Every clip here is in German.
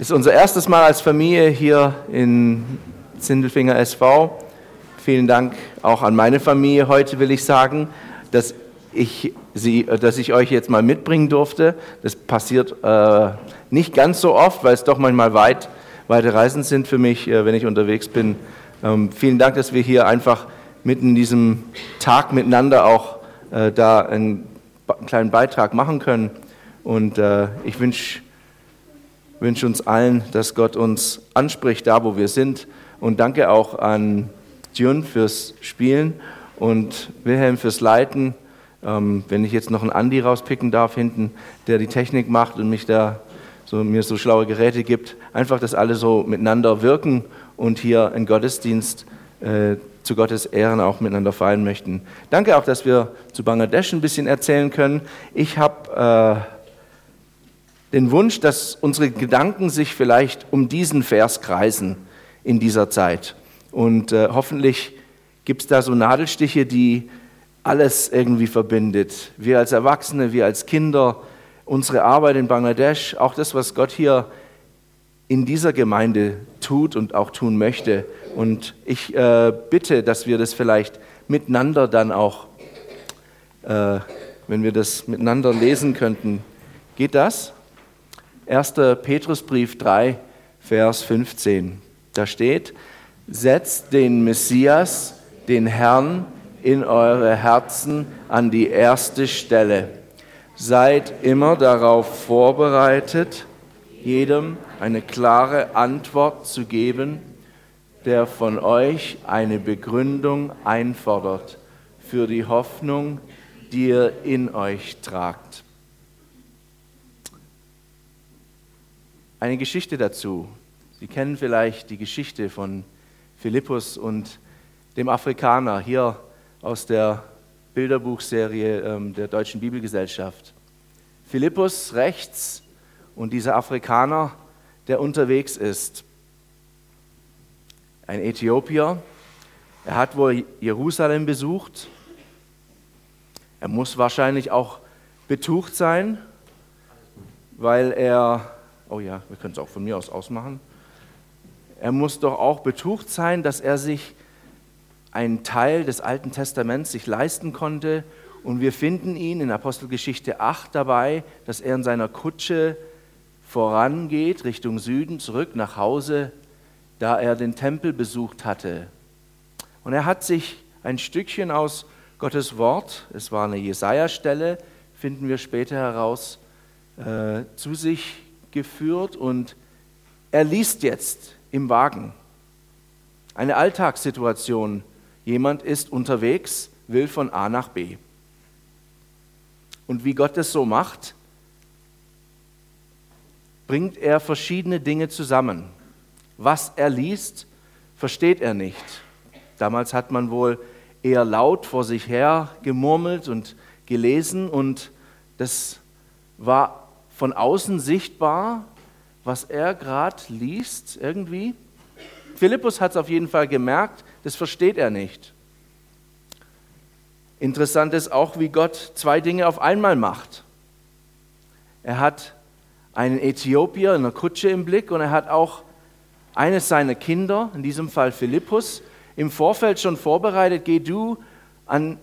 Ist unser erstes Mal als Familie hier in Zindelfinger SV. Vielen Dank auch an meine Familie heute, will ich sagen, dass ich, sie, dass ich euch jetzt mal mitbringen durfte. Das passiert äh, nicht ganz so oft, weil es doch manchmal weit, weite Reisen sind für mich, äh, wenn ich unterwegs bin. Ähm, vielen Dank, dass wir hier einfach mitten in diesem Tag miteinander auch äh, da einen, einen, kleinen Beitrag machen können. Und äh, ich wünsche wünsche uns allen, dass Gott uns anspricht, da wo wir sind. Und danke auch an Jun fürs Spielen und Wilhelm fürs Leiten. Ähm, wenn ich jetzt noch einen Andi rauspicken darf hinten, der die Technik macht und mich da so, mir so schlaue Geräte gibt. Einfach, dass alle so miteinander wirken und hier einen Gottesdienst äh, zu Gottes Ehren auch miteinander feiern möchten. Danke auch, dass wir zu Bangladesch ein bisschen erzählen können. Ich habe äh, den Wunsch, dass unsere Gedanken sich vielleicht um diesen Vers kreisen in dieser Zeit. Und äh, hoffentlich gibt es da so Nadelstiche, die alles irgendwie verbindet. Wir als Erwachsene, wir als Kinder, unsere Arbeit in Bangladesch, auch das, was Gott hier in dieser Gemeinde tut und auch tun möchte. Und ich äh, bitte, dass wir das vielleicht miteinander dann auch, äh, wenn wir das miteinander lesen könnten. Geht das? 1. Petrusbrief 3, Vers 15. Da steht, setzt den Messias, den Herrn, in eure Herzen an die erste Stelle. Seid immer darauf vorbereitet, jedem eine klare Antwort zu geben, der von euch eine Begründung einfordert für die Hoffnung, die ihr in euch tragt. Eine Geschichte dazu. Sie kennen vielleicht die Geschichte von Philippus und dem Afrikaner hier aus der Bilderbuchserie ähm, der Deutschen Bibelgesellschaft. Philippus rechts und dieser Afrikaner, der unterwegs ist. Ein Äthiopier. Er hat wohl Jerusalem besucht. Er muss wahrscheinlich auch betucht sein, weil er Oh ja, wir können es auch von mir aus ausmachen. Er muss doch auch betucht sein, dass er sich einen Teil des Alten Testaments sich leisten konnte. Und wir finden ihn in Apostelgeschichte 8 dabei, dass er in seiner Kutsche vorangeht Richtung Süden, zurück nach Hause, da er den Tempel besucht hatte. Und er hat sich ein Stückchen aus Gottes Wort, es war eine Jesaja-Stelle, finden wir später heraus, äh, zu sich geführt und er liest jetzt im Wagen. Eine Alltagssituation. Jemand ist unterwegs, will von A nach B. Und wie Gott es so macht, bringt er verschiedene Dinge zusammen. Was er liest, versteht er nicht. Damals hat man wohl eher laut vor sich her gemurmelt und gelesen und das war von außen sichtbar, was er gerade liest irgendwie? Philippus hat es auf jeden Fall gemerkt, das versteht er nicht. Interessant ist auch, wie Gott zwei Dinge auf einmal macht. Er hat einen Äthiopier in einer Kutsche im Blick und er hat auch eines seiner Kinder, in diesem Fall Philippus, im Vorfeld schon vorbereitet, geh du an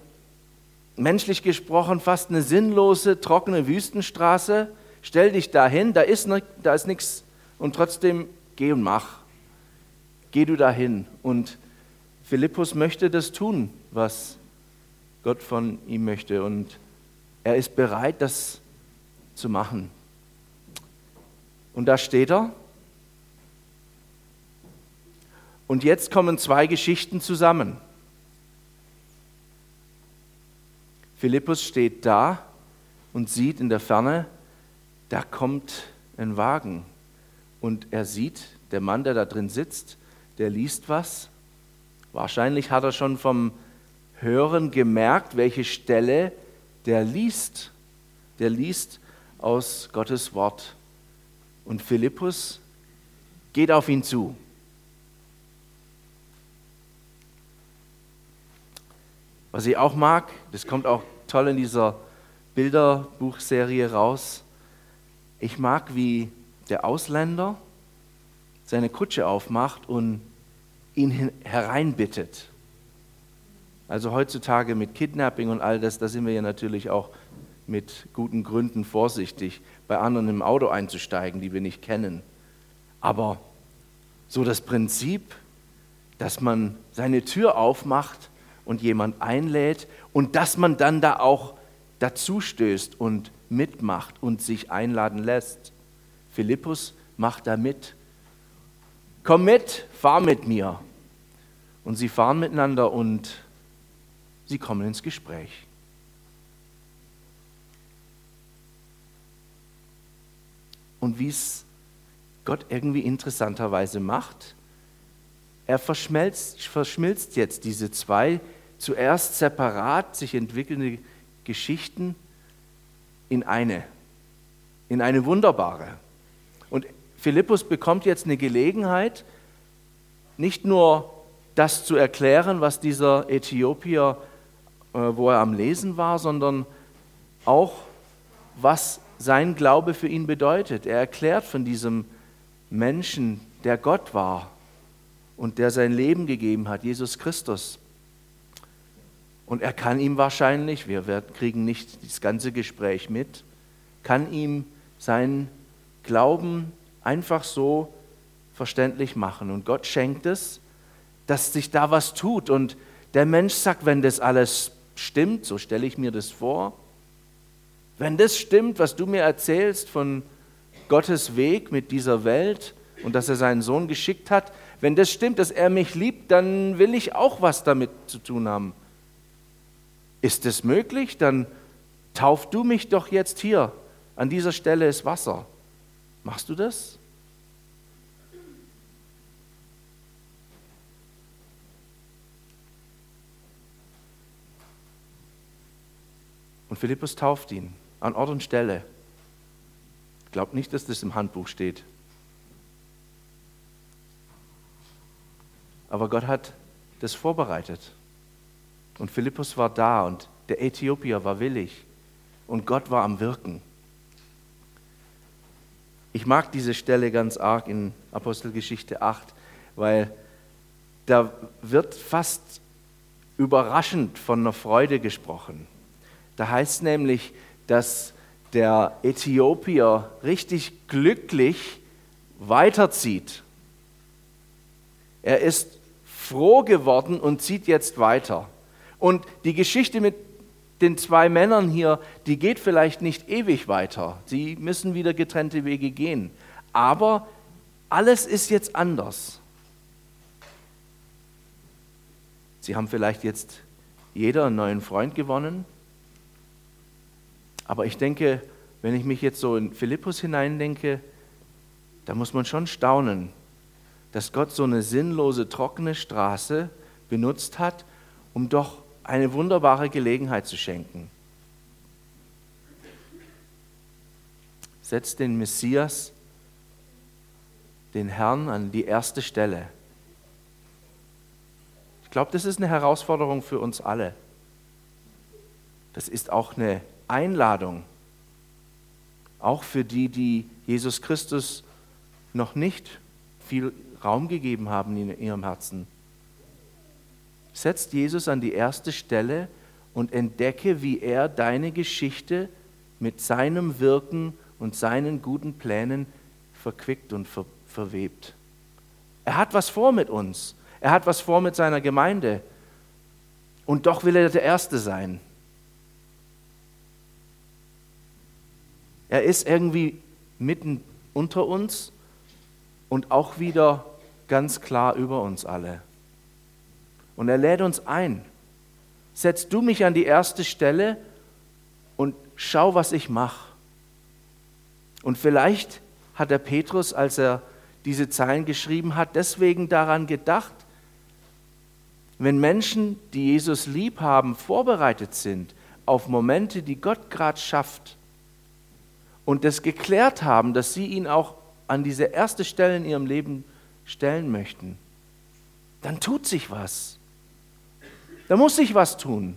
menschlich gesprochen fast eine sinnlose, trockene Wüstenstraße Stell dich dahin, da ist, da ist nichts und trotzdem geh und mach. Geh du dahin. Und Philippus möchte das tun, was Gott von ihm möchte. Und er ist bereit, das zu machen. Und da steht er. Und jetzt kommen zwei Geschichten zusammen. Philippus steht da und sieht in der Ferne da kommt ein Wagen und er sieht, der Mann, der da drin sitzt, der liest was. Wahrscheinlich hat er schon vom Hören gemerkt, welche Stelle der liest. Der liest aus Gottes Wort. Und Philippus geht auf ihn zu. Was ich auch mag, das kommt auch toll in dieser Bilderbuchserie raus, ich mag, wie der Ausländer seine Kutsche aufmacht und ihn hereinbittet. Also heutzutage mit Kidnapping und all das, da sind wir ja natürlich auch mit guten Gründen vorsichtig, bei anderen im Auto einzusteigen, die wir nicht kennen. Aber so das Prinzip, dass man seine Tür aufmacht und jemand einlädt und dass man dann da auch dazu stößt und mitmacht und sich einladen lässt. Philippus macht da mit. Komm mit, fahr mit mir. Und sie fahren miteinander und sie kommen ins Gespräch. Und wie es Gott irgendwie interessanterweise macht, er verschmilzt, verschmilzt jetzt diese zwei zuerst separat sich entwickelnde Geschichten in eine, in eine wunderbare. Und Philippus bekommt jetzt eine Gelegenheit, nicht nur das zu erklären, was dieser Äthiopier, äh, wo er am Lesen war, sondern auch, was sein Glaube für ihn bedeutet. Er erklärt von diesem Menschen, der Gott war und der sein Leben gegeben hat, Jesus Christus. Und er kann ihm wahrscheinlich, wir kriegen nicht das ganze Gespräch mit, kann ihm seinen Glauben einfach so verständlich machen. Und Gott schenkt es, dass sich da was tut. Und der Mensch sagt, wenn das alles stimmt, so stelle ich mir das vor, wenn das stimmt, was du mir erzählst von Gottes Weg mit dieser Welt und dass er seinen Sohn geschickt hat, wenn das stimmt, dass er mich liebt, dann will ich auch was damit zu tun haben. Ist es möglich? Dann tauf du mich doch jetzt hier. An dieser Stelle ist Wasser. Machst du das? Und Philippus tauft ihn an Ort und Stelle. Glaubt nicht, dass das im Handbuch steht. Aber Gott hat das vorbereitet. Und Philippus war da und der Äthiopier war willig und Gott war am Wirken. Ich mag diese Stelle ganz arg in Apostelgeschichte 8, weil da wird fast überraschend von einer Freude gesprochen. Da heißt nämlich, dass der Äthiopier richtig glücklich weiterzieht. Er ist froh geworden und zieht jetzt weiter. Und die Geschichte mit den zwei Männern hier, die geht vielleicht nicht ewig weiter. Sie müssen wieder getrennte Wege gehen. Aber alles ist jetzt anders. Sie haben vielleicht jetzt jeder einen neuen Freund gewonnen. Aber ich denke, wenn ich mich jetzt so in Philippus hineindenke, da muss man schon staunen, dass Gott so eine sinnlose, trockene Straße benutzt hat, um doch eine wunderbare Gelegenheit zu schenken. Setzt den Messias, den Herrn, an die erste Stelle. Ich glaube, das ist eine Herausforderung für uns alle. Das ist auch eine Einladung, auch für die, die Jesus Christus noch nicht viel Raum gegeben haben in ihrem Herzen setzt Jesus an die erste Stelle und entdecke, wie er deine Geschichte mit seinem Wirken und seinen guten Plänen verquickt und ver verwebt. Er hat was vor mit uns. Er hat was vor mit seiner Gemeinde. Und doch will er der Erste sein. Er ist irgendwie mitten unter uns und auch wieder ganz klar über uns alle. Und er lädt uns ein. Setz du mich an die erste Stelle und schau, was ich mache. Und vielleicht hat der Petrus, als er diese Zeilen geschrieben hat, deswegen daran gedacht, wenn Menschen, die Jesus lieb haben, vorbereitet sind auf Momente, die Gott gerade schafft und das geklärt haben, dass sie ihn auch an diese erste Stelle in ihrem Leben stellen möchten, dann tut sich was. Da muss sich was tun.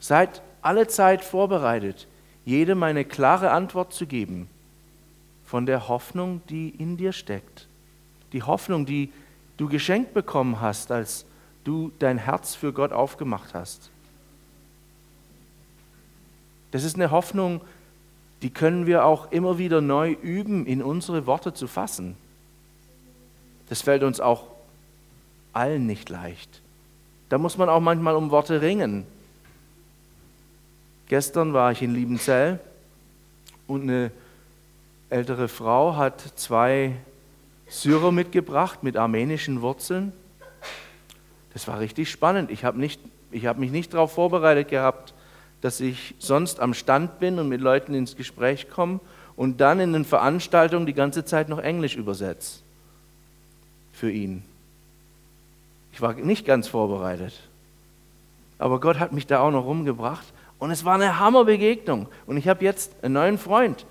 Seid alle Zeit vorbereitet, jedem eine klare Antwort zu geben. von der Hoffnung, die in dir steckt. Die Hoffnung, die du geschenkt bekommen hast, als du dein Herz für Gott aufgemacht hast. Das ist eine Hoffnung, die können wir auch immer wieder neu üben, in unsere Worte zu fassen. Das fällt uns auch allen nicht leicht. Da muss man auch manchmal um Worte ringen. Gestern war ich in Liebenzell und eine ältere Frau hat zwei Syrer mitgebracht mit armenischen Wurzeln. Das war richtig spannend. Ich habe hab mich nicht darauf vorbereitet gehabt, dass ich sonst am Stand bin und mit Leuten ins Gespräch komme und dann in den Veranstaltungen die ganze Zeit noch Englisch übersetze für ihn. Ich war nicht ganz vorbereitet. Aber Gott hat mich da auch noch rumgebracht und es war eine Hammerbegegnung. Und ich habe jetzt einen neuen Freund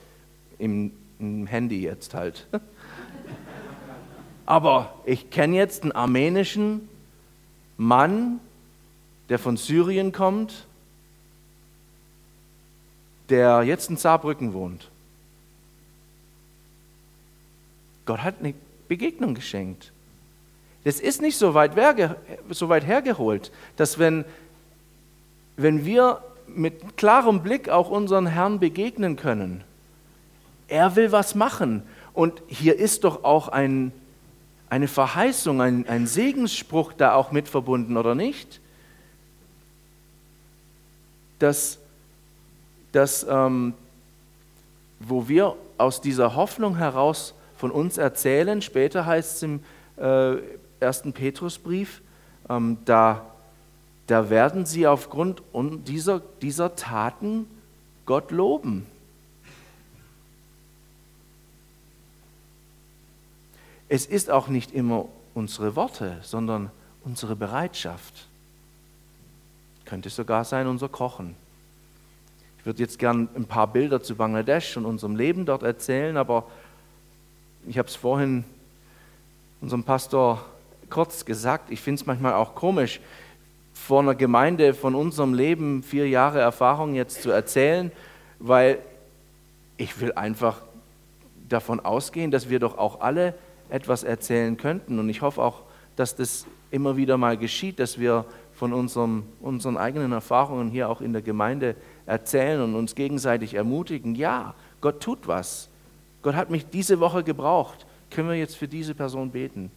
im, im Handy jetzt halt. Aber ich kenne jetzt einen armenischen Mann, der von Syrien kommt, der jetzt in Saarbrücken wohnt. Gott hat eine Begegnung geschenkt. Das ist nicht so weit, so weit hergeholt, dass wenn, wenn wir mit klarem Blick auch unseren Herrn begegnen können, er will was machen. Und hier ist doch auch ein, eine Verheißung, ein, ein Segensspruch da auch mit verbunden, oder nicht? Dass dass, ähm, wo wir aus dieser Hoffnung heraus von uns erzählen, später heißt es im äh, ersten Petrusbrief, ähm, da, da werden sie aufgrund dieser, dieser Taten Gott loben. Es ist auch nicht immer unsere Worte, sondern unsere Bereitschaft. Könnte sogar sein unser Kochen würde jetzt gern ein paar Bilder zu Bangladesch und unserem Leben dort erzählen, aber ich habe es vorhin unserem Pastor kurz gesagt, ich finde es manchmal auch komisch, vor einer Gemeinde von unserem Leben vier Jahre Erfahrung jetzt zu erzählen, weil ich will einfach davon ausgehen, dass wir doch auch alle etwas erzählen könnten. Und ich hoffe auch, dass das immer wieder mal geschieht, dass wir von unserem, unseren eigenen Erfahrungen hier auch in der Gemeinde erzählen und uns gegenseitig ermutigen. Ja, Gott tut was. Gott hat mich diese Woche gebraucht. Können wir jetzt für diese Person beten?